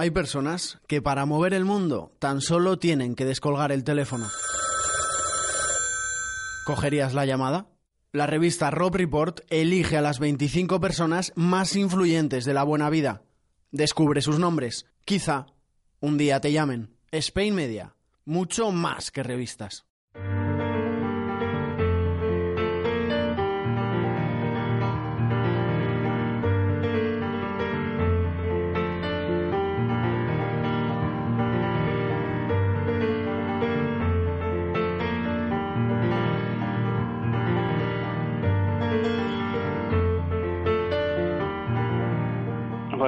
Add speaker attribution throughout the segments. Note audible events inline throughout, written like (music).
Speaker 1: Hay personas que para mover el mundo tan solo tienen que descolgar el teléfono. ¿Cogerías la llamada? La revista Rob Report elige a las 25 personas más influyentes de la buena vida. Descubre sus nombres. Quizá un día te llamen. Spain Media. Mucho más que revistas.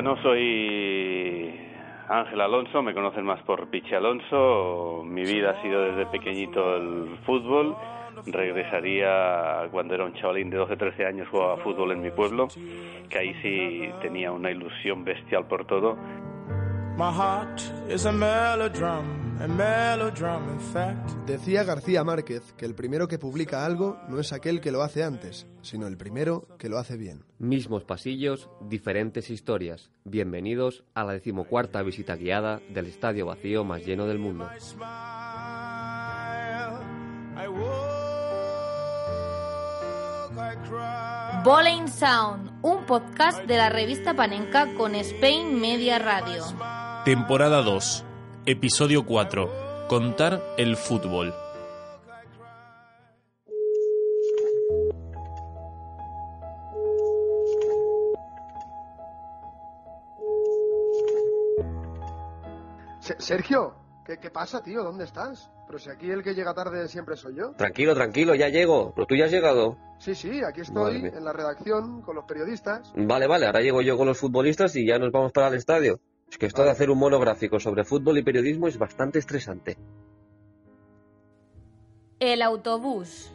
Speaker 2: Bueno, soy Ángel Alonso, me conocen más por Pichi Alonso. Mi vida ha sido desde pequeñito el fútbol. Regresaría cuando era un chavalín de 12-13 años, jugaba fútbol en mi pueblo, que ahí sí tenía una ilusión bestial por todo.
Speaker 3: Decía García Márquez que el primero que publica algo no es aquel que lo hace antes, sino el primero que lo hace bien.
Speaker 4: Mismos pasillos, diferentes historias. Bienvenidos a la decimocuarta visita guiada del estadio vacío más lleno del mundo.
Speaker 5: Bowling Sound, un podcast de la revista Panenka con Spain Media Radio.
Speaker 6: Temporada 2, episodio 4. Contar el fútbol.
Speaker 3: Sergio, ¿qué, ¿qué pasa, tío? ¿Dónde estás? Pero si aquí el que llega tarde siempre soy yo.
Speaker 4: Tranquilo, tranquilo, ya llego. Pero tú ya has llegado.
Speaker 3: Sí, sí, aquí estoy en la redacción con los periodistas.
Speaker 4: Vale, vale, ahora llego yo con los futbolistas y ya nos vamos para el estadio. Es que esto de hacer un monográfico sobre fútbol y periodismo es bastante estresante.
Speaker 5: El autobús.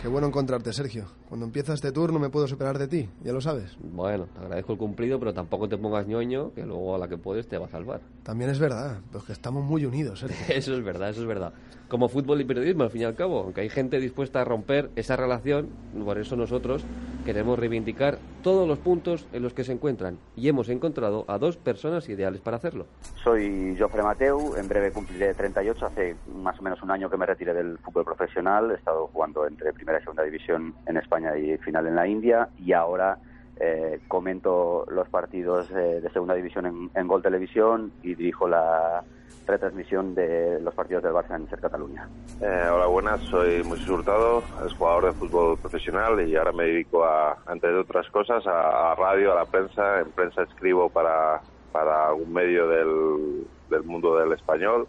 Speaker 3: Qué bueno encontrarte, Sergio. Cuando empieza este tour no me puedo separar de ti, ya lo sabes.
Speaker 4: Bueno, te agradezco el cumplido, pero tampoco te pongas ñoño, que luego a la que puedes te va a salvar.
Speaker 3: También es verdad, pues que estamos muy unidos, Sergio. (laughs)
Speaker 4: Eso es verdad, eso es verdad. Como fútbol y periodismo, al fin y al cabo, aunque hay gente dispuesta a romper esa relación, por eso nosotros queremos reivindicar todos los puntos en los que se encuentran y hemos encontrado a dos personas ideales para hacerlo.
Speaker 2: Soy Jofre Mateu, en breve cumpliré 38, hace más o menos un año que me retiré del fútbol profesional, he estado jugando entre primera y segunda división en España y final en la India y ahora eh, comento los partidos eh, de segunda división en, en Gol Televisión y dirijo la retransmisión de los partidos del Barça en Ser Cataluña.
Speaker 7: Eh, hola, buenas. Soy Moisés Hurtado, es jugador de fútbol profesional y ahora me dedico a, entre otras cosas, a, a radio, a la prensa. En prensa escribo para, para un medio del, del mundo del español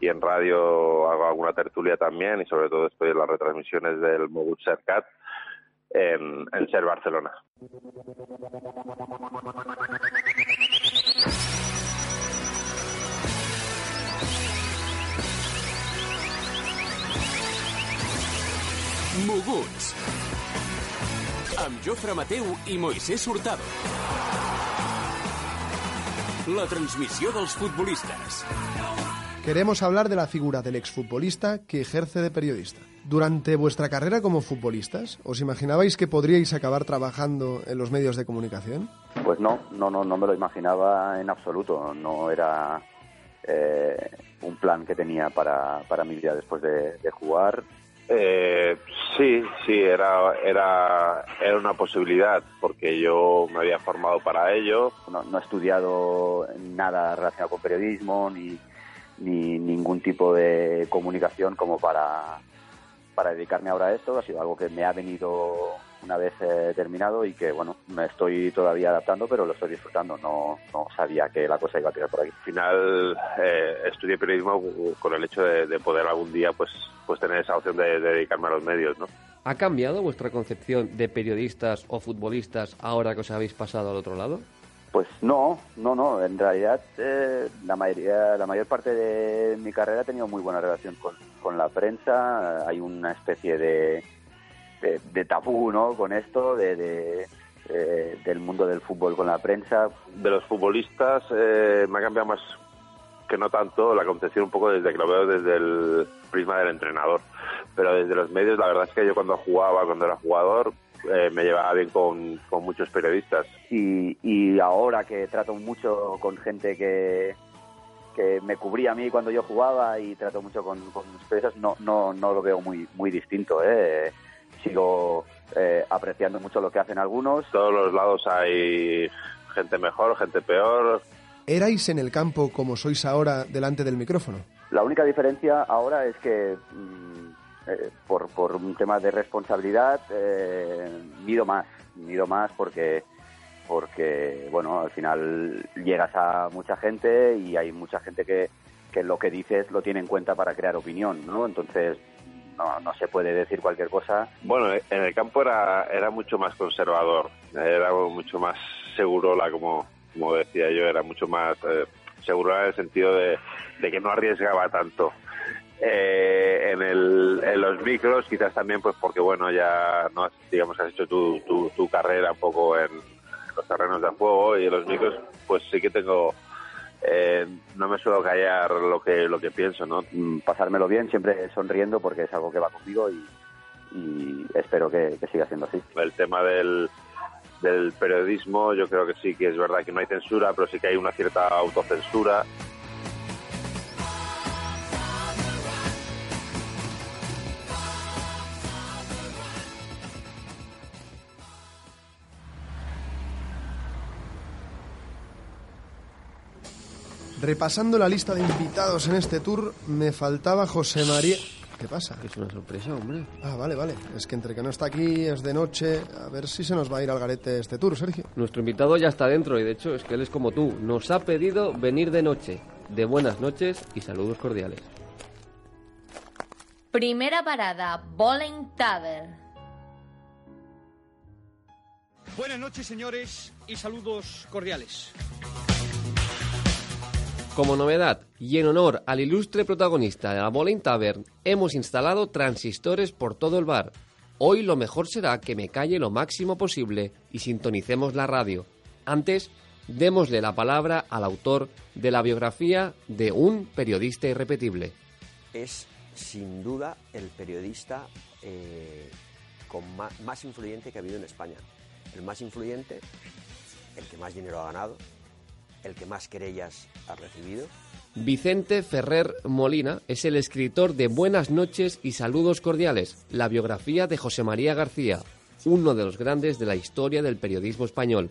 Speaker 7: y en radio hago alguna tertulia también y sobre todo estoy en las retransmisiones del Mogut Sercat en, en Ser Barcelona.
Speaker 8: Moguts. Amb Jofre Mateu i Moisés Hurtado. La transmissió dels futbolistes.
Speaker 3: Queremos hablar de la figura del exfutbolista que ejerce de periodista. Durante vuestra carrera como futbolistas, ¿os imaginabais que podríais acabar trabajando en los medios de comunicación?
Speaker 2: Pues no, no, no, no me lo imaginaba en absoluto. No era eh, un plan que tenía para, para mi vida después de, de jugar.
Speaker 7: Eh, sí, sí, era, era, era una posibilidad porque yo me había formado para ello.
Speaker 2: No, no he estudiado nada relacionado con periodismo ni, ni ningún tipo de comunicación como para, para dedicarme ahora a esto. Ha sido algo que me ha venido una vez eh, terminado y que, bueno, me estoy todavía adaptando, pero lo estoy disfrutando. No, no sabía que la cosa iba a tirar por aquí.
Speaker 7: Al final eh, estudié periodismo con el hecho de, de poder algún día pues, pues tener esa opción de, de dedicarme a los medios, ¿no?
Speaker 4: ¿Ha cambiado vuestra concepción de periodistas o futbolistas ahora que os habéis pasado al otro lado?
Speaker 2: Pues no, no, no. En realidad, eh, la mayoría, la mayor parte de mi carrera ha tenido muy buena relación con, con la prensa. Hay una especie de, de, de tabú, ¿no? Con esto, de, de, eh, del mundo del fútbol con la prensa.
Speaker 7: De los futbolistas eh, me ha cambiado más que no tanto la concepción un poco desde que lo veo desde el prisma del entrenador. pero desde los medios la verdad es que yo cuando jugaba, cuando era jugador, eh, me llevaba bien con, con muchos periodistas.
Speaker 2: Y, y ahora que trato mucho con gente que, que me cubría a mí cuando yo jugaba y trato mucho con, con no, no, no lo veo muy, muy distinto. ¿eh? Sigo eh, apreciando mucho lo que hacen algunos.
Speaker 7: todos los lados hay gente mejor, gente peor.
Speaker 3: ¿Erais en el campo como sois ahora delante del micrófono?
Speaker 2: La única diferencia ahora es que mm, eh, por, por un tema de responsabilidad eh, mido más, mido más porque porque bueno al final llegas a mucha gente y hay mucha gente que, que lo que dices lo tiene en cuenta para crear opinión, ¿no? Entonces no, no se puede decir cualquier cosa.
Speaker 7: Bueno, en el campo era, era mucho más conservador, era mucho más segurola, como, como decía yo, era mucho más eh, segurola en el sentido de, que no arriesgaba tanto. Eh, en, el, en los micros quizás también pues porque bueno ya no digamos has hecho tu, tu, tu carrera un poco en los terrenos de juego y los micros pues sí que tengo eh, no me suelo callar lo que lo que pienso no
Speaker 2: Mm, Pasármelo bien, siempre sonriendo porque es algo que va conmigo y, y espero que, que siga siendo así.
Speaker 7: el tema del del periodismo yo creo que sí que es verdad que no hay censura pero sí que hay una cierta autocensura
Speaker 3: Repasando la lista de invitados en este tour, me faltaba José María... ¿Qué pasa?
Speaker 4: Que es una sorpresa, hombre.
Speaker 3: Ah, vale, vale. Es que entre que no está aquí, es de noche. A ver si se nos va a ir al garete este tour, Sergio.
Speaker 4: Nuestro invitado ya está dentro y de hecho es que él es como tú. Nos ha pedido venir de noche. De buenas noches y saludos cordiales.
Speaker 5: Primera parada, Bowling Tavern.
Speaker 9: Buenas noches, señores, y saludos cordiales.
Speaker 4: Como novedad y en honor al ilustre protagonista de la Bowling Tavern, hemos instalado transistores por todo el bar. Hoy lo mejor será que me calle lo máximo posible y sintonicemos la radio. Antes, démosle la palabra al autor de la biografía de un periodista irrepetible.
Speaker 10: es sin duda el periodista eh, con más, influyente que ha habido en España. El más influyente, el que más dinero ha ganado, el que más querellas ha recibido.
Speaker 4: Vicente Ferrer Molina es el escritor de Buenas noches y saludos cordiales, la biografía de José María García, uno de los grandes de la historia del periodismo español.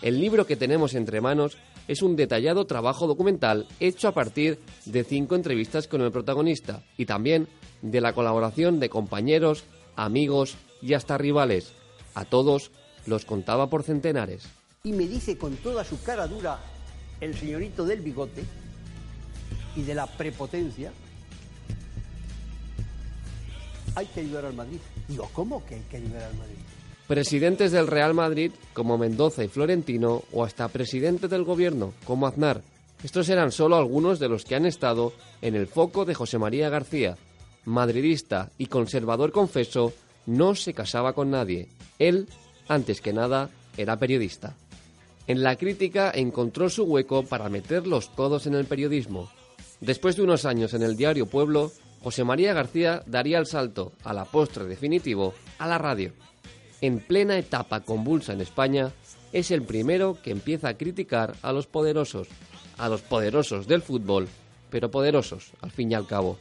Speaker 4: El libro que tenemos entre manos es un detallado trabajo documental hecho a partir de cinco entrevistas con el protagonista y también de la colaboración de compañeros, amigos y hasta rivales. A todos los contaba por centenares.
Speaker 11: Y me dice con toda su cara dura el señorito del bigote y de la prepotencia, hay que ayudar al Madrid. Digo, ¿cómo que hay que ayudar al Madrid?
Speaker 4: Presidentes del Real Madrid como Mendoza y Florentino o hasta presidentes del gobierno como Aznar. Estos eran solo algunos de los que han estado en el foco de José María García. Madridista y conservador confeso, no se casaba con nadie. Él, antes que nada, era periodista. En la crítica encontró su hueco para meter los codos en el periodismo. Después de unos años en el diario Pueblo, José María García daría el salto, a la postre definitivo, a la radio. En plena etapa convulsa en España, es el primero que empieza a criticar a los poderosos, a los poderosos del fútbol, pero poderosos, al fin y al cabo.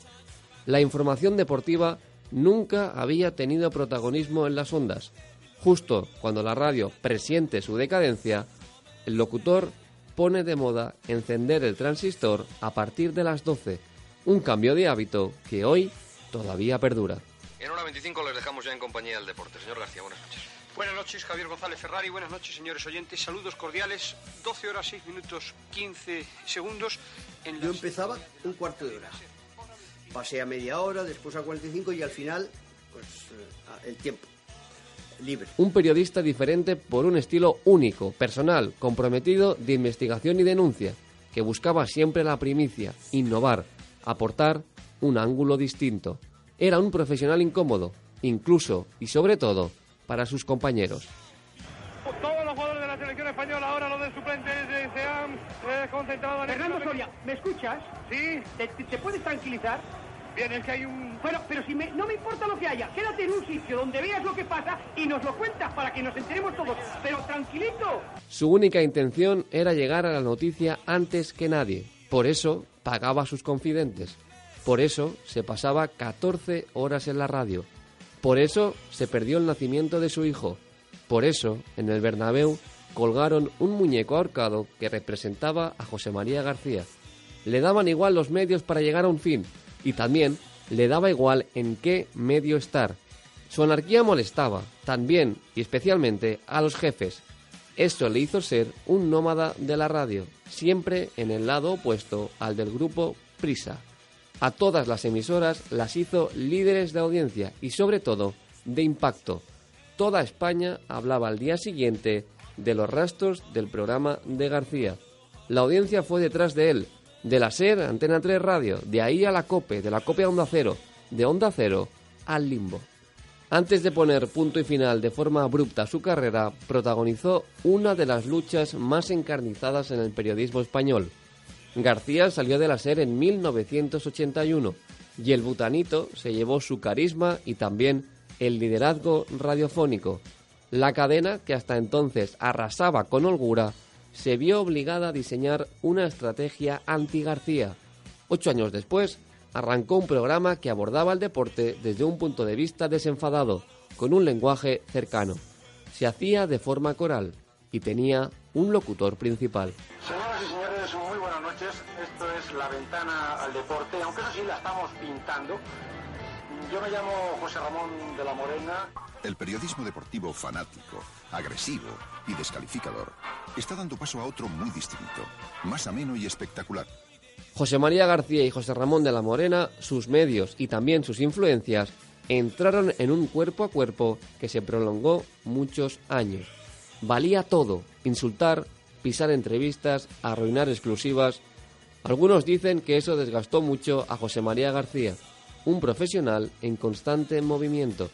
Speaker 4: La información deportiva nunca había tenido protagonismo en las ondas. Justo cuando la radio presiente su decadencia, el locutor pone de moda encender el transistor a partir de las 12, un cambio de hábito que hoy todavía perdura.
Speaker 12: En hora 25 les dejamos ya en compañía del deporte. Señor García, buenas noches.
Speaker 9: Buenas noches, Javier González Ferrari. Buenas noches, señores oyentes. Saludos cordiales. 12 horas, 6 minutos, 15 segundos. En
Speaker 11: Yo empezaba un cuarto de hora. Pasé a media hora, después a 45 y al final, pues eh, el tiempo libre.
Speaker 4: Un periodista diferente por un estilo único, personal, comprometido de investigación y denuncia, que buscaba siempre la primicia, innovar, aportar un ángulo distinto. Era un profesional incómodo, incluso y sobre todo para sus compañeros.
Speaker 13: Todos los jugadores de la selección española, ahora los de suplentes se han eh, concentrado en
Speaker 14: Fernando. Soria, ¿me escuchas?
Speaker 13: Sí.
Speaker 14: ¿Te, te- te puedes tranquilizar?
Speaker 13: Bien, que hay un...
Speaker 14: Bueno, pero si me- no me importa lo que haya, quédate en un sitio donde veas lo que pasa y nos lo cuentas para que nos enteremos todos. Pero tranquilito.
Speaker 4: Su única intención era llegar a la noticia antes que nadie. Por eso pagaba a sus confidentes. Por eso se pasaba 14 horas en la radio. Por eso se perdió el nacimiento de su hijo. Por eso, en el Bernabéu, colgaron un muñeco ahorcado que representaba a José María García. Le daban igual los medios para llegar a un fin y también le daba igual en qué medio estar. Su anarquía molestaba, también y especialmente a los jefes. Esto le hizo ser un nómada de la radio, siempre en el lado opuesto al del grupo Prisa. A todas las emisoras las hizo líderes de audiencia y sobre todo de impacto. Toda España hablaba al día siguiente de los rastros del programa de García. La audiencia fue detrás de él, de la SER, Antena 3 Radio, de ahí a la COPE, de la COPE a Onda Cero, de Onda Cero al Limbo. Antes de poner punto y final de forma abrupta a su carrera, protagonizó una de las luchas más encarnizadas en el periodismo español. García salió de la SER en 1981 y el butanito se llevó su carisma y también el liderazgo radiofónico. La cadena, que hasta entonces arrasaba con holgura, se vio obligada a diseñar una estrategia anti-García. Ocho años después, arrancó un programa que abordaba el deporte desde un punto de vista desenfadado, con un lenguaje cercano. Se hacía de forma coral y tenía un locutor principal.
Speaker 15: Señoras y señores, muy buenas noches. Esto es La Ventana al Deporte, aunque eso sí la estamos pintando. Yo me llamo José Ramón de la Morena.
Speaker 16: El periodismo deportivo fanático, agresivo y descalificador está dando paso a otro muy distinto, más ameno y espectacular.
Speaker 4: José María García y José Ramón de la Morena, sus medios y también sus influencias entraron en un cuerpo a cuerpo que se prolongó muchos años. Valía todo, insultar, pisar entrevistas, arruinar exclusivas. Algunos dicen que eso desgastó mucho a José María García, un profesional en constante movimiento.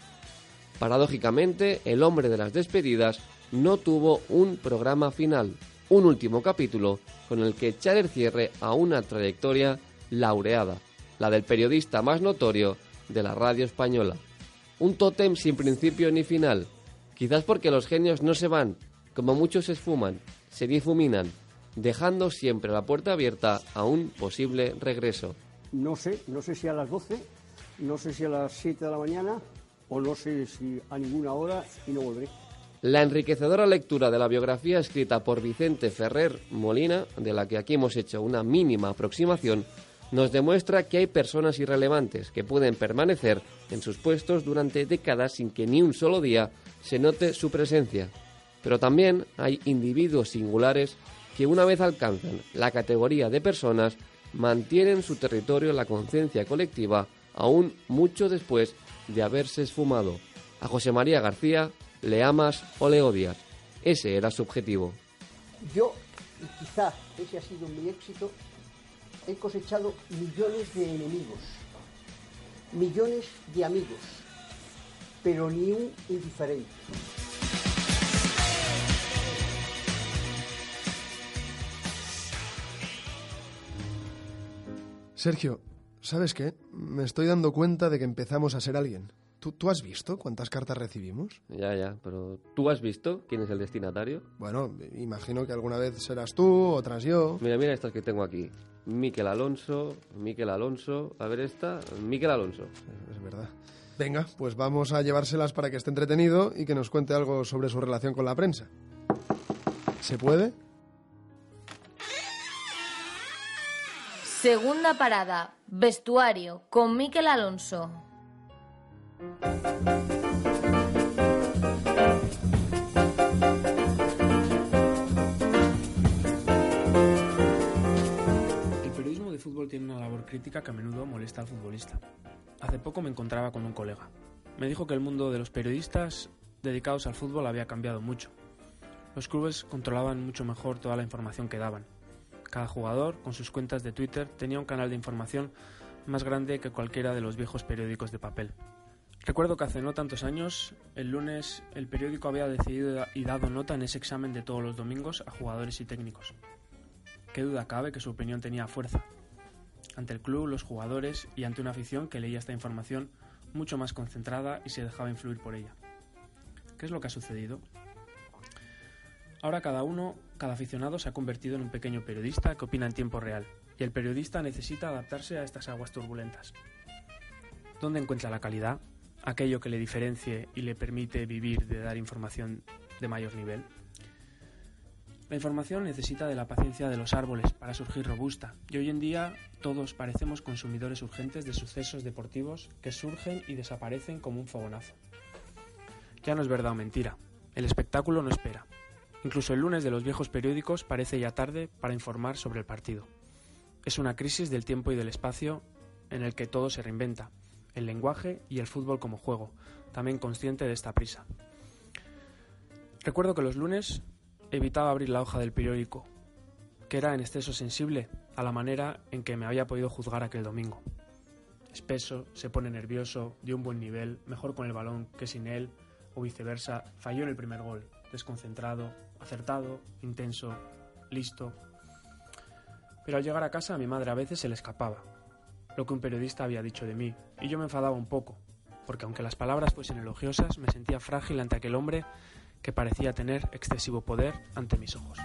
Speaker 4: Paradójicamente, el hombre de las despedidas no tuvo un programa final, un último capítulo con el que echar el cierre a una trayectoria laureada, la del periodista más notorio de la radio española. Un tótem sin principio ni final, quizás porque los genios no se van, como muchos se esfuman, se difuminan, dejando siempre la puerta abierta a un posible regreso.
Speaker 11: No sé, no sé si a las 12, no sé si a las 7 de la mañana o no sé si a ninguna hora y no volveré.
Speaker 4: La enriquecedora lectura de la biografía escrita por Vicente Ferrer Molina, de la que aquí hemos hecho una mínima aproximación, nos demuestra que hay personas irrelevantes que pueden permanecer en sus puestos durante décadas sin que ni un solo día se note su presencia. Pero también hay individuos singulares que una vez alcanzan la categoría de personas mantienen su territorio en la conciencia colectiva aún mucho después de haberse esfumado. A José María García le amas o le odias. Ese era su objetivo.
Speaker 11: Yo, y quizá ese ha sido mi éxito, he cosechado millones de enemigos, millones de amigos, pero ni un indiferente.
Speaker 3: Sergio, ¿sabes qué? Me estoy dando cuenta de que empezamos a ser alguien. ¿Tú, tú has visto cuántas cartas recibimos?
Speaker 4: Ya, ya, pero ¿tú has visto quién es el destinatario?
Speaker 3: Bueno, imagino que alguna vez serás tú, otras yo.
Speaker 4: Mira, mira estas que tengo aquí. Miquel Alonso, Miquel Alonso, a ver esta, Miquel Alonso.
Speaker 3: Es verdad. Venga, pues vamos a llevárselas para que esté entretenido y que nos cuente algo sobre su relación con la prensa. ¿Se puede?
Speaker 5: Segunda parada, vestuario, con Miquel Alonso.
Speaker 17: El periodismo de fútbol tiene una labor crítica que a menudo molesta al futbolista. Hace poco me encontraba con un colega. Me dijo que el mundo de los periodistas dedicados al fútbol había cambiado mucho. Los clubes controlaban mucho mejor toda la información que daban. Cada jugador, con sus cuentas de Twitter, tenía un canal de información más grande que cualquiera de los viejos periódicos de papel. Recuerdo que hace no tantos años, el lunes, el periódico había decidido y dado nota en ese examen de todos los domingos a jugadores y técnicos. Qué duda cabe que su opinión tenía fuerza. ante el club, los jugadores y ante una afición que leía esta información mucho más concentrada y se dejaba influir por ella. ¿Qué es lo que ha sucedido? Ahora cada uno, cada aficionado se ha convertido en un pequeño periodista que opina en tiempo real, y el periodista necesita adaptarse a estas aguas turbulentas. ¿Dónde encuentra la calidad? Aquello que le diferencie y le permite vivir de dar información de mayor nivel. La información necesita de la paciencia de los árboles para surgir robusta, y hoy en día todos parecemos consumidores urgentes de sucesos deportivos que surgen y desaparecen como un fogonazo. Ya no es verdad o mentira, el espectáculo no espera. Incluso el lunes de los viejos periódicos parece ya tarde para informar sobre el partido. Es una crisis del tiempo y del espacio en el que todo se reinventa, el lenguaje y el fútbol como juego, también consciente de esta prisa. Recuerdo que los lunes evitaba abrir la hoja del periódico, que era en exceso sensible a la manera en que me había podido juzgar aquel domingo. Espeso, se pone nervioso, dio un buen nivel, mejor con el balón que sin él, o viceversa, falló en el primer gol, desconcentrado, acertado, intenso, listo. Pero al llegar a casa a mi madre a veces se le escapaba lo que un periodista había dicho de mí, y yo me enfadaba un poco, porque aunque las palabras fuesen elogiosas, me sentía frágil ante aquel hombre que parecía tener excesivo poder ante mis ojos.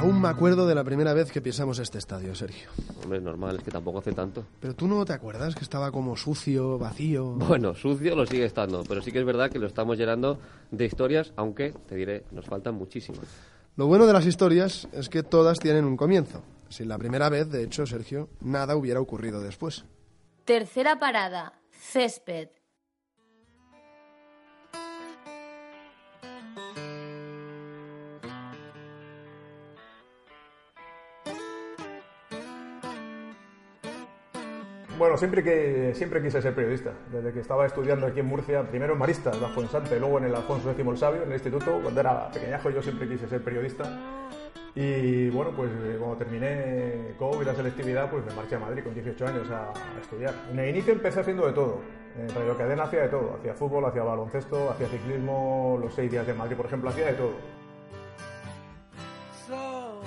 Speaker 3: Aún me acuerdo de la primera vez que pisamos este estadio, Sergio.
Speaker 4: Hombre, es normal, es que tampoco hace tanto.
Speaker 3: Pero tú no te acuerdas que estaba como sucio, vacío.
Speaker 4: Bueno, sucio lo sigue estando, pero sí que es verdad que lo estamos llenando de historias, aunque te diré, nos faltan muchísimas.
Speaker 3: Lo bueno de las historias es que todas tienen un comienzo. Sin la primera vez, de hecho, Sergio, nada hubiera ocurrido después.
Speaker 5: Tercera parada, césped.
Speaker 18: Bueno, siempre, que, siempre quise ser periodista. Desde que estaba estudiando aquí en Murcia, primero en Maristas, bajo Sante, luego en el Alfonso X el en el instituto. Cuando era pequeñajo yo siempre quise ser periodista. Y bueno, pues eh, cuando terminé COVID y la selectividad, pues me marché a Madrid con 18 años a, a estudiar. En el inicio empecé haciendo de todo. En Radio Cadena hacía de todo. Hacía fútbol, hacía baloncesto, hacía ciclismo, los seis días de Madrid, por ejemplo, hacía de todo.
Speaker 19: So,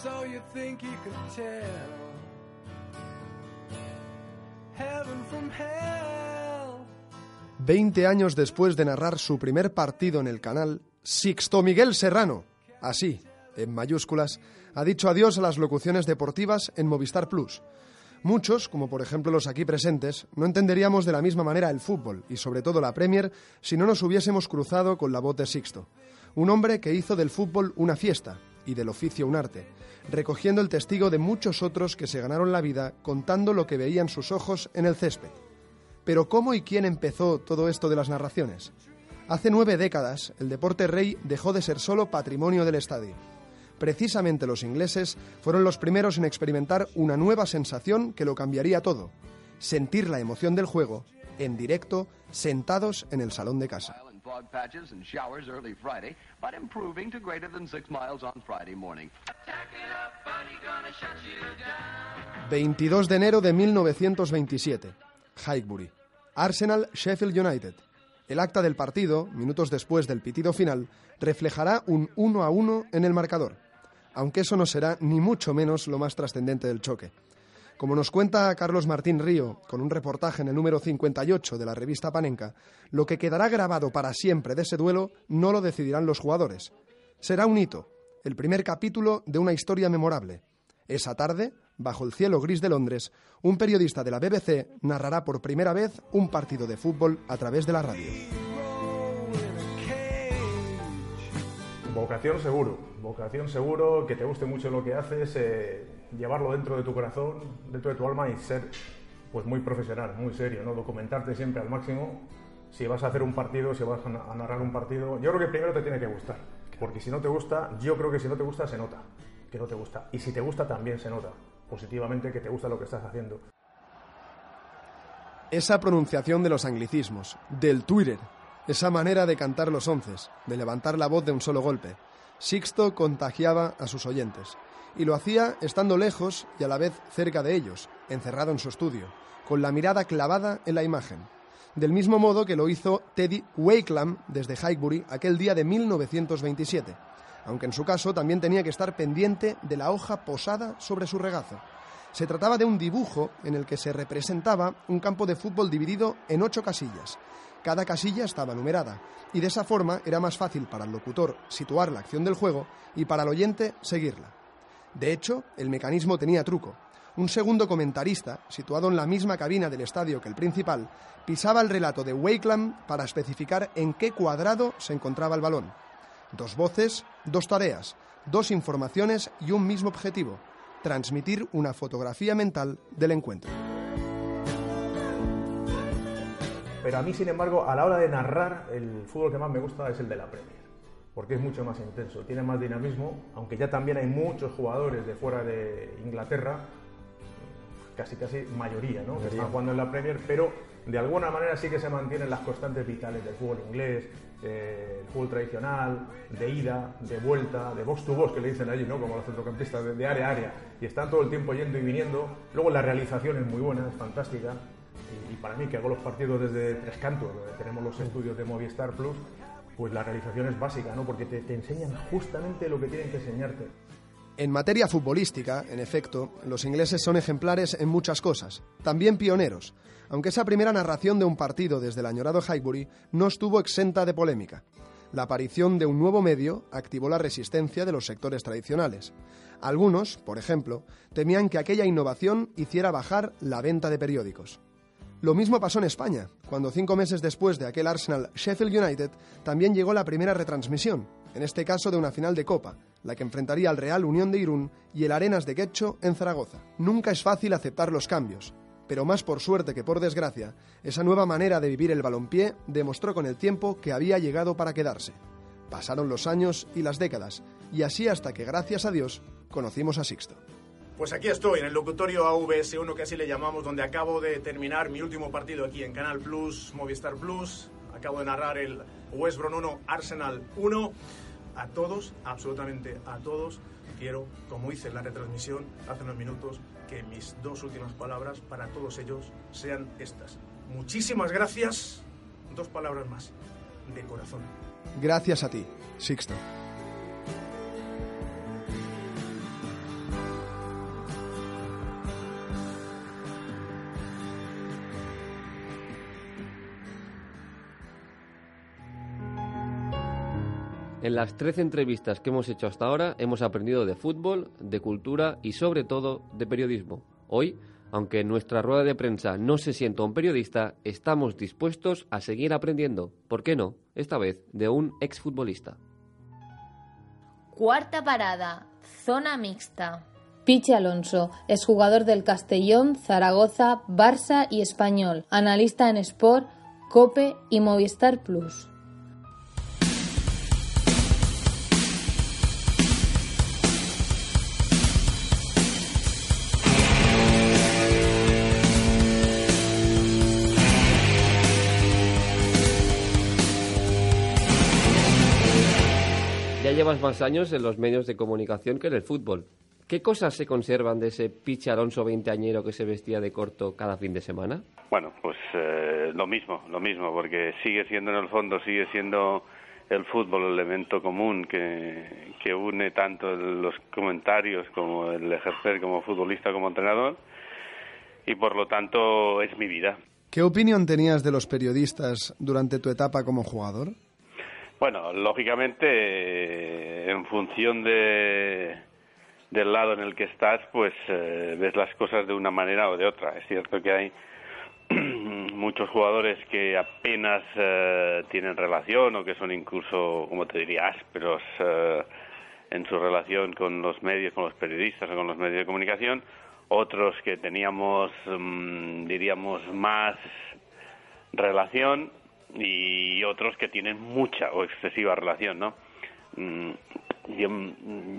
Speaker 19: so you think you
Speaker 3: 20 años después de narrar su primer partido en el canal, Sixto Miguel Serrano, así, en mayúsculas, ha dicho adiós a las locuciones deportivas en Movistar Plus. Muchos, como por ejemplo los aquí presentes, no entenderíamos de la misma manera el fútbol y sobre todo la Premier si no nos hubiésemos cruzado con la voz de Sixto. Un hombre que hizo del fútbol una fiesta y del oficio un arte, recogiendo el testigo de muchos otros que se ganaron la vida contando lo que veían sus ojos en el césped. Pero ¿cómo y quién empezó todo esto de las narraciones? Hace nueve décadas, el deporte rey dejó de ser solo patrimonio del estadio. Precisamente los ingleses fueron los primeros en experimentar una nueva sensación que lo cambiaría todo. Sentir la emoción del juego, en directo, sentados en el salón de casa.
Speaker 20: Fog patches and showers early Friday, but improving to greater than six miles on Friday morning.
Speaker 3: 22 de enero de 1927. Highbury. Arsenal Sheffield United. El acta del partido, minutos después del pitido final, reflejará un 1 a 1 en el marcador, aunque eso no será ni mucho menos lo más trascendente del choque. Como nos cuenta Carlos Martín Río, con un reportaje en el número 58 de la revista Panenka, lo que quedará grabado para siempre de ese duelo no lo decidirán los jugadores. Será un hito, el primer capítulo de una historia memorable. Esa tarde, bajo el cielo gris de Londres, un periodista de la BBC narrará por primera vez un partido de fútbol a través de la radio.
Speaker 18: Vocación seguro, vocación seguro, que te guste mucho lo que haces, eh, llevarlo dentro de tu corazón, dentro de tu alma y ser pues muy profesional, muy serio, ¿no? Documentarte siempre al máximo. Si vas a hacer un partido, si vas a na- a narrar un partido, yo creo que primero te tiene que gustar, porque si no te gusta, yo creo que si no te gusta se nota que no te gusta. Y si te gusta también se nota positivamente que te gusta lo que estás haciendo.
Speaker 3: Esa pronunciación de los anglicismos, del Twitter, esa manera de cantar los onces, de levantar la voz de un solo golpe. Sixto contagiaba a sus oyentes. Y lo hacía estando lejos y a la vez cerca de ellos, encerrado en su estudio, con la mirada clavada en la imagen. Del mismo modo que lo hizo Teddy Wakelam desde Highbury aquel día de 1927. aunque en su caso también tenía que estar pendiente de la hoja posada sobre su regazo. Se trataba de un dibujo en el que se representaba un campo de fútbol dividido en ocho casillas. Cada casilla estaba numerada, y de esa forma era más fácil para el locutor situar la acción del juego y para el oyente seguirla. De hecho, el mecanismo tenía truco. Un segundo comentarista, situado en la misma cabina del estadio que el principal, pisaba el relato de Wakeland para especificar en qué cuadrado se encontraba el balón. Dos voces, dos tareas, dos informaciones y un mismo objetivo, transmitir una fotografía mental del encuentro.
Speaker 18: Pero a mí, sin embargo, a la hora de narrar, el fútbol que más me gusta es el de la Premier, porque es mucho más intenso, tiene más dinamismo, aunque ya también hay muchos jugadores de fuera de Inglaterra, casi casi mayoría, ¿no? que están jugando en la Premier, pero de alguna manera sí que se mantienen las constantes vitales del fútbol inglés, eh, el fútbol tradicional, de ida, de vuelta, de box to box que le dicen allí, ¿no? como los centrocampistas, de, de área a área, y están todo el tiempo yendo y viniendo. Luego la realización es muy buena, es fantástica, y, y para mí que hago los partidos desde Tres Cantos, donde tenemos los estudios de Movistar Plus, pues la realización es básica, ¿no? porque te, te enseñan justamente lo que tienen que enseñarte.
Speaker 3: En materia futbolística, en efecto, los ingleses son ejemplares en muchas cosas, también pioneros, aunque esa primera narración de un partido desde el añorado Highbury no estuvo exenta de polémica. La aparición de un nuevo medio activó la resistencia de los sectores tradicionales. Algunos, por ejemplo, temían que aquella innovación hiciera bajar la venta de periódicos. Lo mismo pasó en España, cuando cinco meses después de aquel Arsenal Sheffield United también llegó la primera retransmisión, en este caso de una final de Copa, la que enfrentaría al Real Unión de Irún y el Arenas de Quecho en Zaragoza. Nunca es fácil aceptar los cambios, pero más por suerte que por desgracia, esa nueva manera de vivir el balompié demostró con el tiempo que había llegado para quedarse. Pasaron los años y las décadas, y así hasta que, gracias a Dios, conocimos a Sixto.
Speaker 21: Pues aquí estoy, en el locutorio AVS1, que así le llamamos, donde acabo de terminar mi último partido aquí en Canal Plus, Movistar Plus. Acabo de narrar el West Brom 1, Arsenal 1. A todos, absolutamente a todos, quiero, como hice en la retransmisión hace unos minutos, que mis dos últimas palabras para todos ellos sean estas. Muchísimas gracias. Dos palabras más. De corazón.
Speaker 3: Gracias a ti, Sixto.
Speaker 4: En las 13 entrevistas que hemos hecho hasta ahora hemos aprendido de fútbol, de cultura y sobre todo de periodismo. Hoy, aunque en nuestra rueda de prensa no se sienta un periodista, estamos dispuestos a seguir aprendiendo, ¿por qué no? Esta vez de un exfutbolista.
Speaker 22: Cuarta parada, zona mixta. Pichi Alonso es jugador del Castellón, Zaragoza, Barça y Español, analista en Sport, Cope y Movistar Plus.
Speaker 4: Llevas más años en los medios de comunicación que en el fútbol. ¿Qué cosas se conservan de ese Pichi Alonso veinteañero que se vestía de corto cada fin de semana?
Speaker 23: Bueno, pues eh, lo mismo, lo mismo, porque sigue siendo en el fondo, sigue siendo el fútbol el elemento común que, que une tanto los comentarios como el ejercer como futbolista, como entrenador, y por lo tanto es mi vida.
Speaker 3: ¿Qué opinión tenías de los periodistas durante tu etapa como jugador?
Speaker 23: Bueno, lógicamente, eh, en función de, del lado en el que estás, pues eh, ves las cosas de una manera o de otra. Es cierto que hay (clears throat) muchos jugadores que apenas eh, tienen relación o que son incluso, como te diría, ásperos en su relación con los medios, con los periodistas o con los medios de comunicación. Otros que teníamos, mm, diríamos, más relación y otros que tienen mucha o excesiva relación, ¿no? Mm, Yo,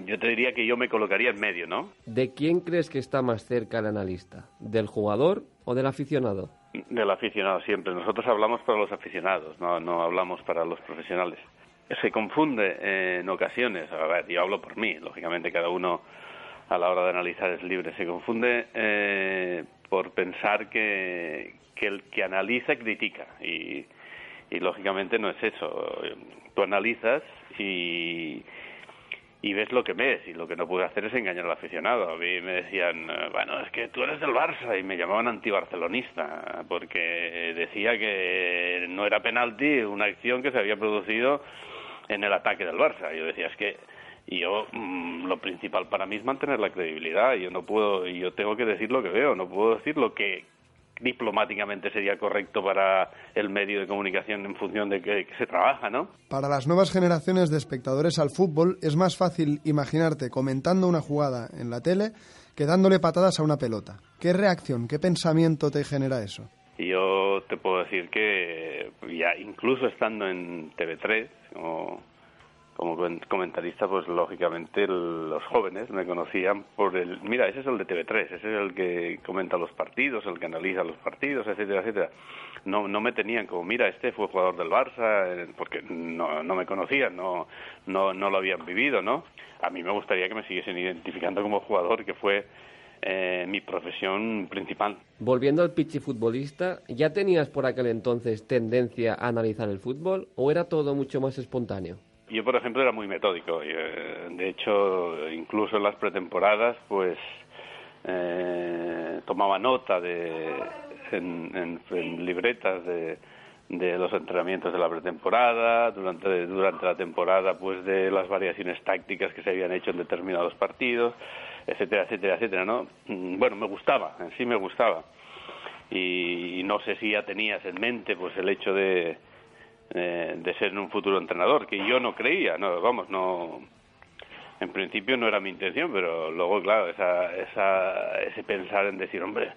Speaker 23: yo te diría que yo me colocaría en medio, ¿no?
Speaker 4: ¿De quién crees que está más cerca el analista? ¿Del jugador o del aficionado?
Speaker 23: Del aficionado siempre. Nosotros hablamos para los aficionados, no, no hablamos para los profesionales. Se confunde eh, en ocasiones, a ver, yo hablo por mí, lógicamente cada uno a la hora de analizar es libre, se confunde eh, por pensar que, que el que analiza critica y, y lógicamente no es eso. Tú analizas y, y ves lo que ves y lo que no pude hacer es engañar al aficionado. A mí me decían, bueno, es que tú eres del Barça y me llamaban antibarcelonista porque decía que no era penalti una acción que se había producido en el ataque del Barça. Yo decía, es que yo mm, lo principal para mí es mantener la credibilidad. Yo no puedo, yo tengo que decir lo que veo, no puedo decir lo que diplomáticamente sería correcto para el medio de comunicación en función de que, se trabaja, ¿no?
Speaker 3: Para las nuevas generaciones de espectadores al fútbol es más fácil imaginarte comentando una jugada en la tele que dándole patadas a una pelota. ¿Qué reacción, qué pensamiento te genera eso?
Speaker 23: Yo te puedo decir que ya incluso estando en TV3 o como comentarista, pues lógicamente los jóvenes me conocían por el, mira, ese es el de TV3, ese es el que comenta los partidos, el que analiza los partidos, etcétera, etcétera. No, no me tenían como, mira, este fue jugador del Barça, eh, porque no, no me conocían, no, no, no lo habían vivido, ¿no? A mí me gustaría que me siguiesen identificando como jugador, que fue eh, mi profesión principal.
Speaker 4: Volviendo al pichi futbolista, ¿ya tenías por aquel entonces tendencia a analizar el fútbol o era todo mucho más espontáneo?
Speaker 23: Yo, por ejemplo, era muy metódico. Eh, de hecho, incluso en las pretemporadas, pues eh, tomaba nota de, en, libretas de, de, los entrenamientos de la pretemporada, durante, durante la temporada, pues de las variaciones tácticas que se habían hecho en determinados partidos, etcétera, etcétera, etcétera, ¿no? Mm, bueno, me gustaba, en sí me gustaba. y no sé si ya tenías en mente, pues el hecho de eh, de ser un futuro entrenador, que yo no creía, no, vamos, no, en principio no era mi intención, pero luego, claro, esa, esa, ese pensar en decir, hombre,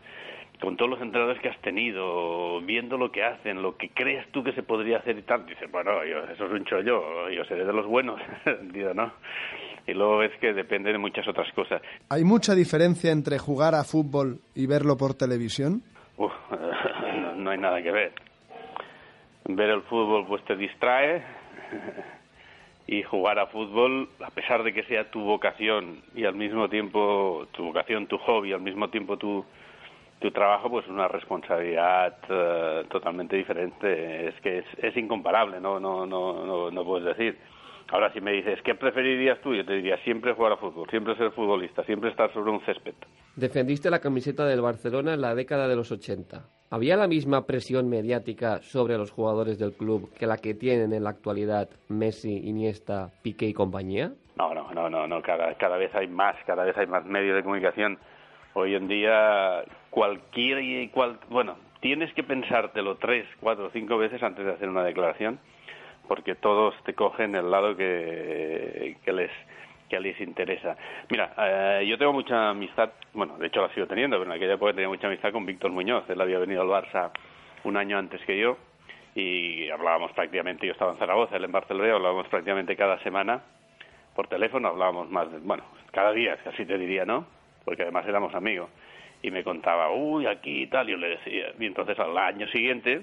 Speaker 23: con todos los entrenadores que has tenido, viendo lo que hacen, lo que crees tú que se podría hacer y tal, dices, bueno, yo, eso es un chollo, yo seré de los buenos, (laughs) ¿no? Y luego ves que depende de muchas otras cosas.
Speaker 3: ¿Hay mucha diferencia entre jugar a fútbol y verlo por televisión?
Speaker 23: Uf, (laughs) no hay nada que ver ver el fútbol pues te distrae (laughs) y jugar a fútbol, a pesar de que sea tu vocación y al mismo tiempo tu vocación, tu hobby, al mismo tiempo tu, tu trabajo, pues una responsabilidad eh, totalmente diferente. Es que es, es incomparable, ¿no? No, no, no, no puedes decir. Ahora, si me dices, ¿qué preferirías tú? Yo te diría, siempre jugar a fútbol, siempre ser futbolista, siempre estar sobre un césped.
Speaker 4: Defendiste la camiseta del Barcelona en la década de los 80. ¿Había la misma presión mediática sobre los jugadores del club que la que tienen en la actualidad Messi, Iniesta, Piqué y compañía?
Speaker 23: No, no, no, no, no. Cada, cada vez hay más, cada vez hay más medios de comunicación. Hoy en día, cualquier, cual, bueno, tienes que pensártelo tres, cuatro, cinco veces antes de hacer una declaración porque todos te cogen el lado que, que les que les interesa. Mira, eh, yo tengo mucha amistad, bueno, de hecho la sigo teniendo, pero en aquella época tenía mucha amistad con Víctor Muñoz. Él había venido al Barça un año antes que yo y hablábamos prácticamente, yo estaba en Zaragoza, él en Barcelona, hablábamos prácticamente cada semana por teléfono, hablábamos más, de, bueno, cada día, así te diría, ¿no? Porque además éramos amigos. Y me contaba, uy, aquí y tal, yo le decía. Y entonces al año siguiente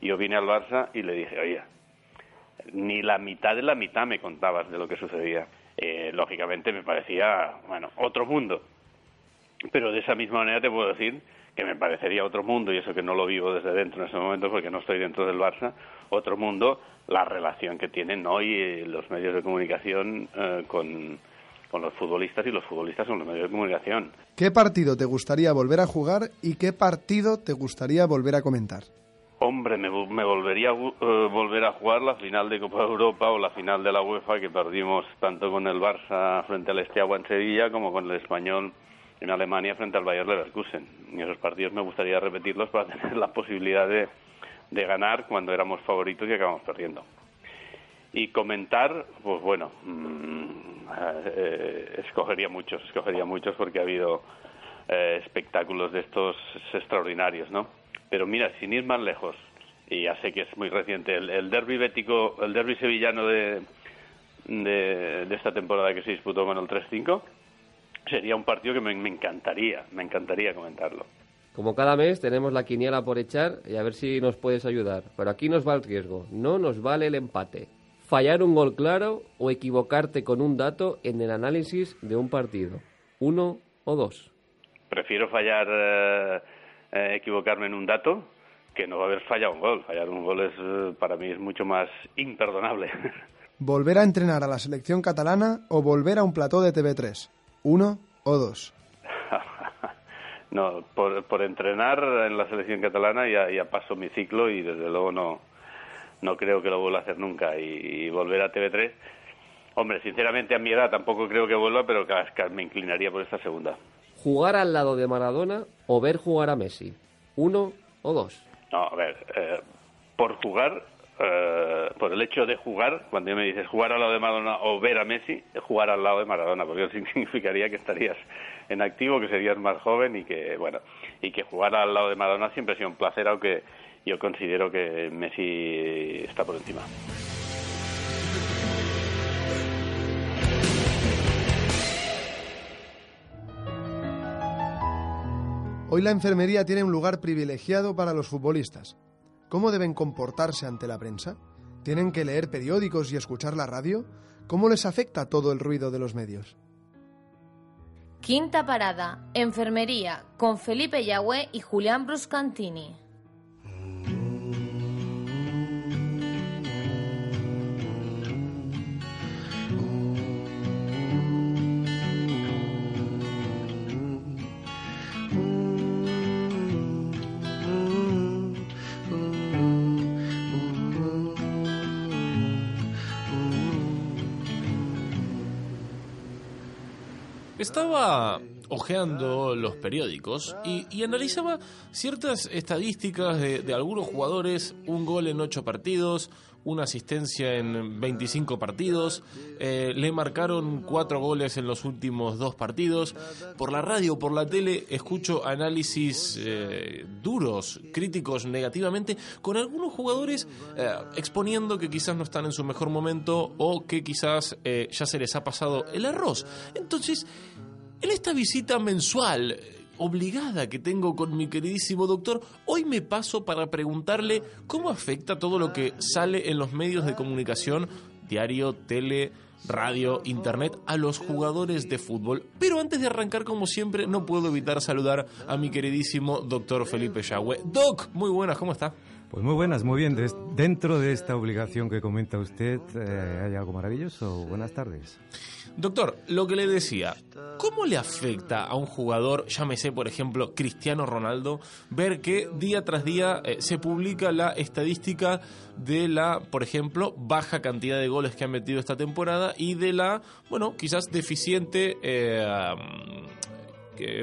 Speaker 23: yo vine al Barça y le dije, oye, ni la mitad de la mitad me contabas de lo que sucedía. Eh, lógicamente me parecía, bueno, otro mundo. Pero de esa misma manera te puedo decir que me parecería otro mundo, y eso que no lo vivo desde dentro en ese momento porque no estoy dentro del Barça, otro mundo la relación que tienen hoy eh, los medios de comunicación eh, con, con los futbolistas y los futbolistas con los medios de comunicación.
Speaker 3: ¿Qué partido te gustaría volver a jugar y qué partido te gustaría volver a comentar?
Speaker 23: Hombre, me, volvería a eh, volver a jugar la final de Copa de Europa o la final de la UEFA que perdimos tanto con el Barça frente al Esteagua en Sevilla como con el Español en Alemania frente al Bayer Leverkusen. Y esos partidos me gustaría repetirlos para (laughs) tener la posibilidad de, ganar cuando éramos favoritos y acabamos perdiendo. Y comentar, pues bueno, mm, eh, escogería muchos, escogería muchos porque ha habido eh, espectáculos de estos extraordinarios, ¿no? Pero mira, sin ir más lejos, y ya sé que es muy reciente, el, el derby bético, el derby sevillano de, de, esta temporada que se disputó con el 3-5, sería un partido que me, encantaría, me encantaría comentarlo.
Speaker 4: Como cada mes tenemos la quiniela por echar y a ver si nos puedes ayudar. Pero aquí nos va el riesgo, no nos vale el empate. Fallar un gol claro o equivocarte con un dato en el análisis de un partido. Uno o dos.
Speaker 23: Prefiero fallar eh, eh, equivocarme en un dato que no va a haber fallado un gol. Fallar un gol es, eh, para mí es mucho más imperdonable. (laughs)
Speaker 3: ¿Volver a entrenar a la selección catalana o volver a un plató de TV3? ¿Uno o dos? (laughs)
Speaker 23: no, por, por entrenar en la selección catalana ya, ya paso mi ciclo y desde luego no, no creo que lo vuelva a hacer nunca. Y, volver a TV3, hombre, sinceramente a mi edad tampoco creo que vuelva, pero me inclinaría por esta segunda.
Speaker 4: ¿Jugar al lado de Maradona o ver jugar a Messi? ¿Uno o dos?
Speaker 23: No, a ver, eh, por jugar, eh, por el hecho de jugar, cuando me dices jugar al lado de Maradona o ver a Messi, jugar al lado de Maradona, porque eso (laughs) significaría que estarías en activo, que serías más joven y que, bueno, y que jugar al lado de Maradona siempre ha sido un placer, aunque yo considero que Messi está por encima.
Speaker 3: Hoy la enfermería tiene un lugar privilegiado para los futbolistas. ¿Cómo deben comportarse ante la prensa? ¿Tienen que leer periódicos y escuchar la radio? ¿Cómo les afecta todo el ruido de los medios?
Speaker 5: Quinta parada, enfermería, con Felipe Yagüe y Julián Bruscantini.
Speaker 24: Estaba ojeando los periódicos y, analizaba ciertas estadísticas de, algunos jugadores, un gol en ocho partidos, una asistencia en 25 partidos, eh, le marcaron cuatro goles en los últimos dos partidos. Por la radio, por la tele, escucho análisis eh, duros, críticos negativamente, con algunos jugadores eh, exponiendo que quizás no están en su mejor momento o que quizás ya se les ha pasado el arroz. Entonces, en esta visita mensual eh, obligada que tengo con mi queridísimo doctor, hoy me paso para preguntarle cómo afecta todo lo que sale en los medios de comunicación, diario, tele, radio, internet, a los jugadores de fútbol. Pero antes de arrancar, como siempre, no puedo evitar saludar a mi queridísimo doctor Felipe Yagüe. Doc, muy buenas, ¿cómo está?
Speaker 25: Pues muy buenas, muy bien. Dentro de esta obligación que comenta usted, eh, ¿hay algo maravilloso? Buenas tardes.
Speaker 24: Doctor, lo que le decía, ¿cómo le afecta a un jugador, llámese por ejemplo Cristiano Ronaldo, ver que día tras día eh, se publica la estadística de la, por ejemplo, baja cantidad de goles que ha metido esta temporada y de la, bueno, quizás deficiente eh,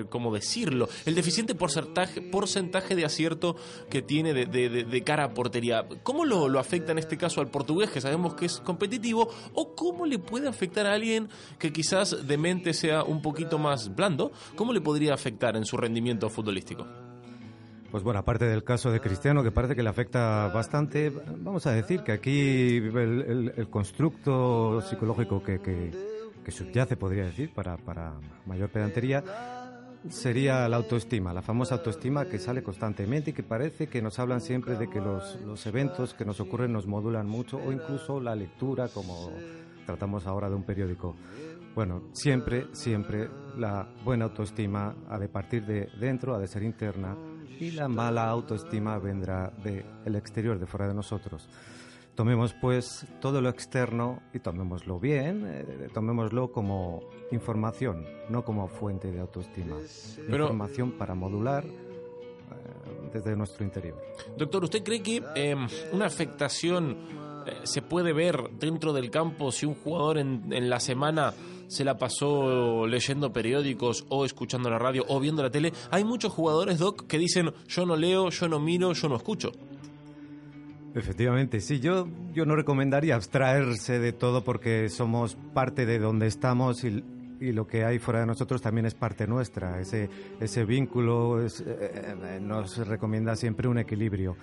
Speaker 24: ¿cómo decirlo? El deficiente porcentaje, porcentaje de acierto que tiene de, cara a portería. ¿Cómo lo, lo, afecta en este caso al portugués, que sabemos que es competitivo? ¿O cómo le puede afectar a alguien que quizás de mente sea un poquito más blando? ¿Cómo le podría afectar en su rendimiento futbolístico?
Speaker 25: Pues bueno, aparte del caso de Cristiano, que parece que le afecta bastante, vamos a decir que aquí el, constructo psicológico que, que, subyace, podría decir, para, para mayor pedantería, sería la autoestima, la famosa autoestima que sale constantemente y que parece que nos hablan siempre de que los, los eventos que nos ocurren nos modulan mucho o incluso la lectura, como tratamos ahora de un periódico. Bueno, siempre, siempre la buena autoestima ha de partir de dentro, ha de ser interna y la mala autoestima vendrá del exterior, de fuera de nosotros. Tomemos pues todo lo externo y tomémoslo bien, eh, tomémoslo como información, no como fuente de autoestima. información para modular eh, desde nuestro interior.
Speaker 24: Doctor, ¿usted cree que em, una afectación eh, se puede ver dentro del campo si un jugador en, en la semana se la pasó leyendo periódicos o escuchando la radio o viendo la tele? Hay muchos jugadores, Doc, que dicen yo no leo, yo no miro, yo no escucho.
Speaker 25: Efectivamente, sí, yo, yo no recomendaría abstraerse de todo porque somos parte de donde estamos y, y lo que hay fuera de nosotros también es parte nuestra. Ese, ese vínculo eh, eh, nos recomienda siempre un equilibrio.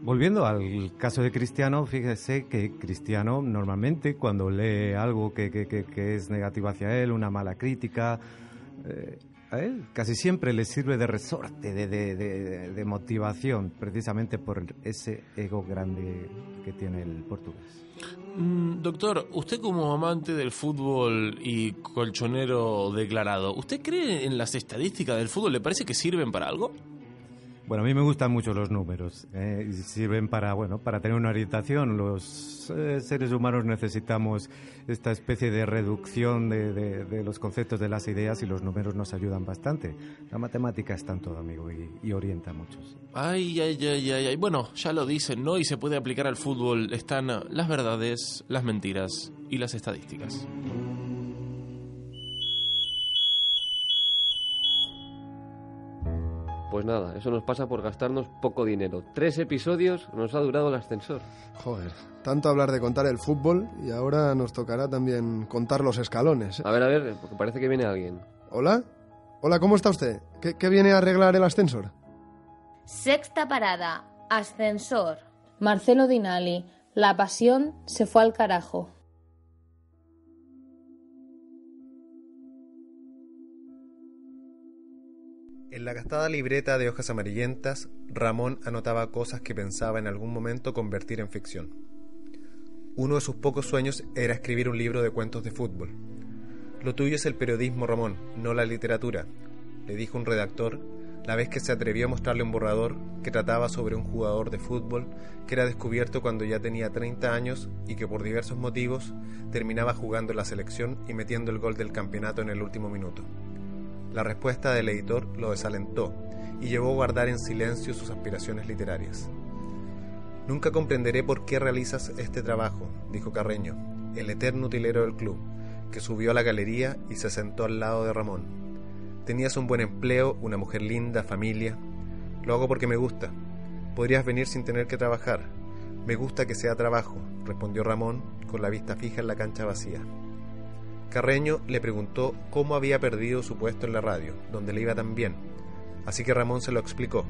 Speaker 25: Volviendo al caso de Cristiano, fíjese que Cristiano normalmente cuando lee algo que, que, que, es negativo hacia él, una mala crítica, eh, a él casi siempre le sirve de resorte, de, de, motivación, precisamente por ese ego grande que tiene el portugués.
Speaker 24: Mm, doctor, usted como amante del fútbol y colchonero declarado, ¿usted cree en las estadísticas del fútbol? ¿Le parece que sirven para algo?
Speaker 25: Bueno, a mí me gustan mucho los números. eh, sirven para, bueno, para tener una orientación. Los eh, seres humanos necesitamos esta especie de reducción de, de- de los conceptos de las ideas y los números nos ayudan bastante. La matemática está en todo, amigo, y, y orienta mucho. sí.
Speaker 24: Ay, ay, ay, ay, ay. Bueno, ya lo dicen, ¿no? Y se puede aplicar al fútbol. Están las verdades, las mentiras y las estadísticas.
Speaker 4: Pues nada, eso nos pasa por gastarnos poco dinero. Tres episodios nos ha durado el ascensor.
Speaker 3: Joder, tanto hablar de contar el fútbol y ahora nos tocará también contar los escalones. ¿eh?
Speaker 4: A ver, a ver, porque parece que viene alguien.
Speaker 3: ¿Hola? Hola, ¿cómo está usted? ¿Qué, qué viene a arreglar el ascensor?
Speaker 5: Sexta parada. Ascensor. Marcelo Dinali. La pasión se fue al carajo.
Speaker 26: La gastada libreta de hojas amarillentas, Ramón anotaba cosas que pensaba en algún momento convertir en ficción. Uno de sus pocos sueños era escribir un libro de cuentos de fútbol. Lo tuyo es el periodismo, Ramón, no la literatura, le dijo un redactor la vez que se atrevió a mostrarle un borrador que trataba sobre un jugador de fútbol que era descubierto cuando ya tenía 30 años y que por diversos motivos terminaba jugando en la selección y metiendo el gol del campeonato en el último minuto. La respuesta del editor lo desalentó y llevó a guardar en silencio sus aspiraciones literarias. Nunca comprenderé por qué realizas este trabajo, dijo Carreño, el eterno utilero del club, que subió a la galería y se sentó al lado de Ramón. Tenías un buen empleo, una mujer linda, familia. Lo hago porque me gusta. Podrías venir sin tener que trabajar. Me gusta que sea trabajo, respondió Ramón con la vista fija en la cancha vacía. Carreño le preguntó cómo había perdido su puesto en la radio, donde le iba tan bien, así que Ramón se lo explicó.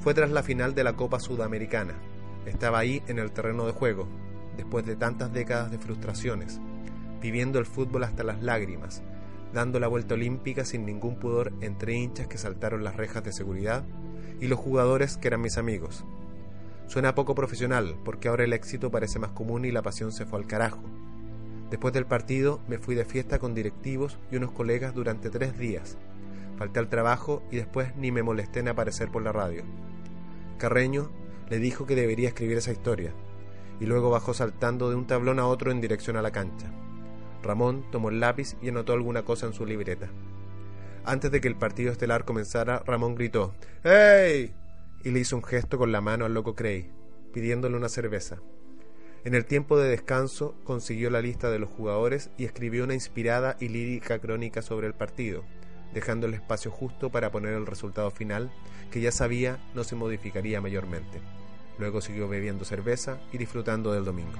Speaker 26: Fue tras la final de la Copa Sudamericana. Estaba ahí en el terreno de juego, después de tantas décadas de frustraciones, viviendo el fútbol hasta las lágrimas, dando la vuelta olímpica sin ningún pudor entre hinchas que saltaron las rejas de seguridad y los jugadores que eran mis amigos. Suena poco profesional, porque ahora el éxito parece más común y la pasión se fue al carajo. Después del partido me fui de fiesta con directivos y unos colegas durante tres días. Falté al trabajo y después ni me molesté en aparecer por la radio. Carreño le dijo que debería escribir esa historia, y luego bajó saltando de un tablón a otro en dirección a la cancha. Ramón tomó el lápiz y anotó alguna cosa en su libreta. Antes de que el partido estelar comenzara, Ramón gritó ¡Hey! y le hizo un gesto con la mano al loco Cray, pidiéndole una cerveza. En el tiempo de descanso consiguió la lista de los jugadores y escribió una inspirada y lírica crónica sobre el partido, dejando el espacio justo para poner el resultado final, que ya sabía no se modificaría mayormente. Luego siguió bebiendo cerveza y disfrutando del domingo.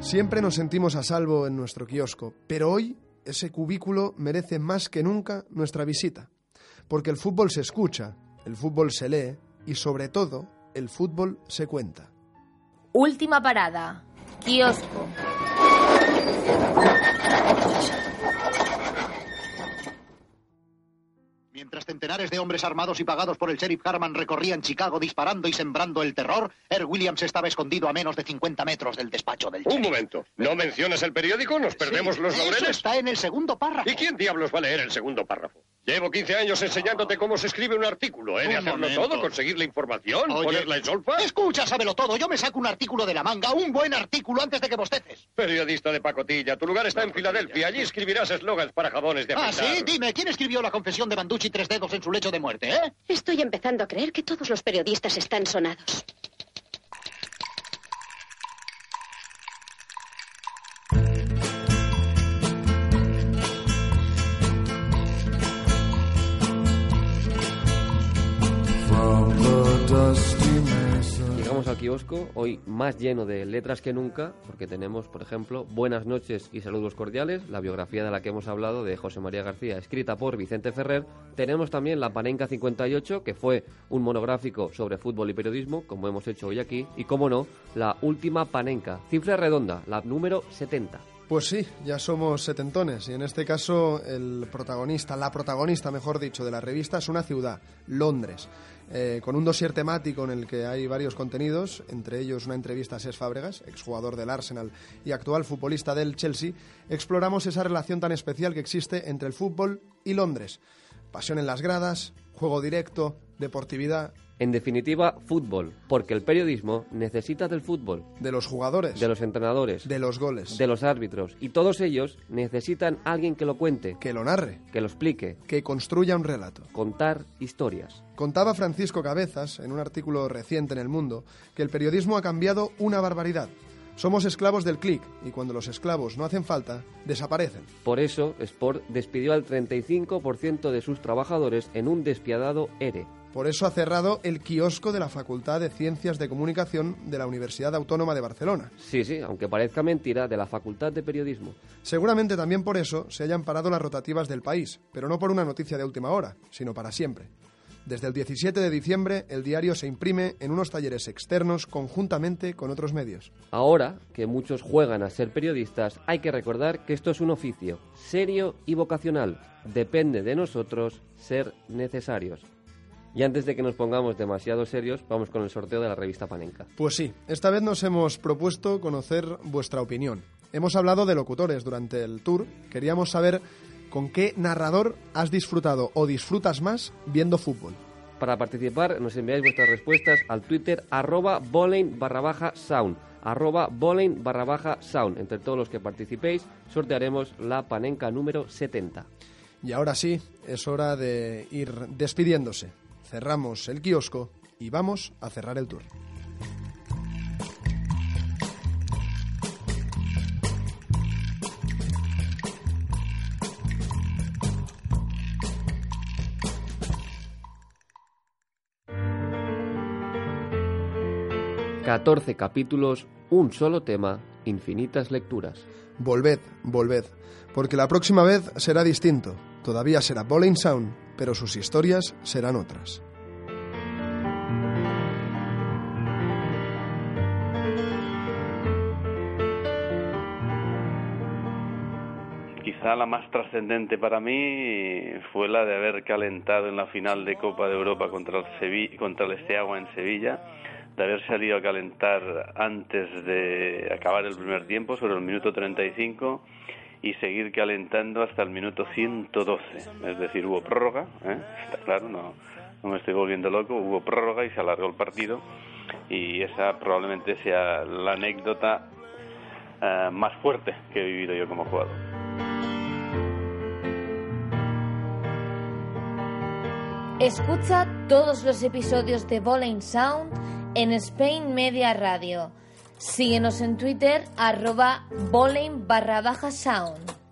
Speaker 3: Siempre nos sentimos a salvo en nuestro kiosco, pero hoy ese cubículo merece más que nunca nuestra visita, porque el fútbol se escucha, el fútbol se lee y sobre todo el fútbol se cuenta.
Speaker 5: Última parada. Kiosco.
Speaker 27: Mientras centenares de hombres armados y pagados por el sheriff Harman recorrían Chicago disparando y sembrando el terror, Earl Williams estaba escondido a menos de 50 metros del despacho del
Speaker 12: Un momento. ¿No mencionas el periódico? ¿Nos perdemos
Speaker 27: Sí,
Speaker 12: los
Speaker 27: eso
Speaker 12: laureles?
Speaker 27: está en el segundo párrafo.
Speaker 12: ¿Y quién diablos va a leer el segundo párrafo? Llevo 15 años enseñándote cómo se escribe un artículo. He de
Speaker 27: Un
Speaker 12: hacerlo
Speaker 27: momento.
Speaker 12: todo, conseguir la información,
Speaker 27: Oye,
Speaker 12: ponerla en solfa.
Speaker 27: Escucha, sábelo todo. Yo me saco un artículo de la manga, un buen artículo antes de que bosteces.
Speaker 12: Periodista de pacotilla, tu lugar está en Filadelfia. Allí escribirás eslogans para jabones de
Speaker 27: Ah,
Speaker 12: afeitar.
Speaker 27: sí, dime, ¿quién escribió la confesión de Banducci tres dedos en su lecho de muerte, eh?
Speaker 28: Estoy empezando a creer que todos los periodistas están sonados.
Speaker 4: Hoy más lleno de letras que nunca, porque tenemos, por ejemplo, Buenas noches y saludos cordiales, la biografía de la que hemos hablado de José María García, escrita por Vicente Ferrer. Tenemos también la Panenca 58, que fue un monográfico sobre fútbol y periodismo, como hemos hecho hoy aquí, y como no, la última Panenca, cifra redonda, la número 70.
Speaker 3: Pues sí, ya somos setentones y en este caso el protagonista, la protagonista, mejor dicho, de la revista es una ciudad, Londres, eh, con un dossier temático en el que hay varios contenidos, entre ellos una entrevista a Ses Fábregas, exjugador del Arsenal y actual futbolista del Chelsea, exploramos esa relación tan especial que existe entre el fútbol y Londres. Pasión en las gradas, juego directo, deportividad
Speaker 4: En definitiva, fútbol, porque el periodismo necesita del fútbol,
Speaker 3: de los jugadores,
Speaker 4: de los entrenadores,
Speaker 3: de los goles,
Speaker 4: de los árbitros, y todos ellos necesitan alguien que lo cuente,
Speaker 3: que lo narre,
Speaker 4: que lo explique,
Speaker 3: que construya un relato.
Speaker 4: contar historias.
Speaker 3: Contaba Francisco Cabezas, en un artículo reciente en El Mundo, que el periodismo ha cambiado una barbaridad. Somos esclavos del clic y cuando los esclavos no hacen falta, desaparecen.
Speaker 4: Por eso, Sport despidió al 35% de sus trabajadores en un despiadado ERE.
Speaker 3: Por eso ha cerrado el kiosco de la Facultad de Ciencias de Comunicación de la Universidad Autónoma de Barcelona.
Speaker 4: Sí, sí, aunque parezca mentira, de la Facultad de Periodismo.
Speaker 3: Seguramente también por eso se hayan parado las rotativas del país, pero no por una noticia de última hora, sino para siempre. Desde el 17 de diciembre, el diario se imprime en unos talleres externos conjuntamente con otros medios.
Speaker 4: Ahora que muchos juegan a ser periodistas, hay que recordar que esto es un oficio serio y vocacional. Depende de nosotros ser necesarios. Y antes de que nos pongamos demasiado serios, vamos con el sorteo de la revista Panenka.
Speaker 3: Pues sí, esta vez nos hemos propuesto conocer vuestra opinión. Hemos hablado de locutores durante el tour. Queríamos saber con qué narrador has disfrutado o disfrutas más viendo fútbol.
Speaker 4: Para participar, nos enviáis vuestras respuestas al Twitter arroba bowling barra baja sound arroba bowling barra baja sound. Entre todos los que participéis, sortearemos la Panenka número 70.
Speaker 3: Y ahora sí, es hora de ir despidiéndose. Cerramos el kiosco y vamos a cerrar el tour.
Speaker 4: Catorce capítulos, un solo tema, infinitas lecturas.
Speaker 3: Volved, volved, porque la próxima vez será distinto. Todavía será Bowling Sound, pero sus historias serán otras.
Speaker 23: Quizá la más trascendente para mí fue la de haber calentado en la final de Copa de Europa contra el, Sevi- contra el Esteagua en Sevilla, de haber salido a calentar antes de acabar el primer tiempo, sobre el minuto 35, y seguir calentando hasta el minuto 112. Es decir, hubo prórroga, ¿eh? está claro, no, me estoy volviendo loco, hubo prórroga y se alargó el partido, y esa probablemente sea la anécdota eh, más fuerte que he vivido yo como jugador.
Speaker 5: Escucha todos los episodios de Bowling Sound en Spain Media Radio. Síguenos en Twitter arroba bowling barra baja sound.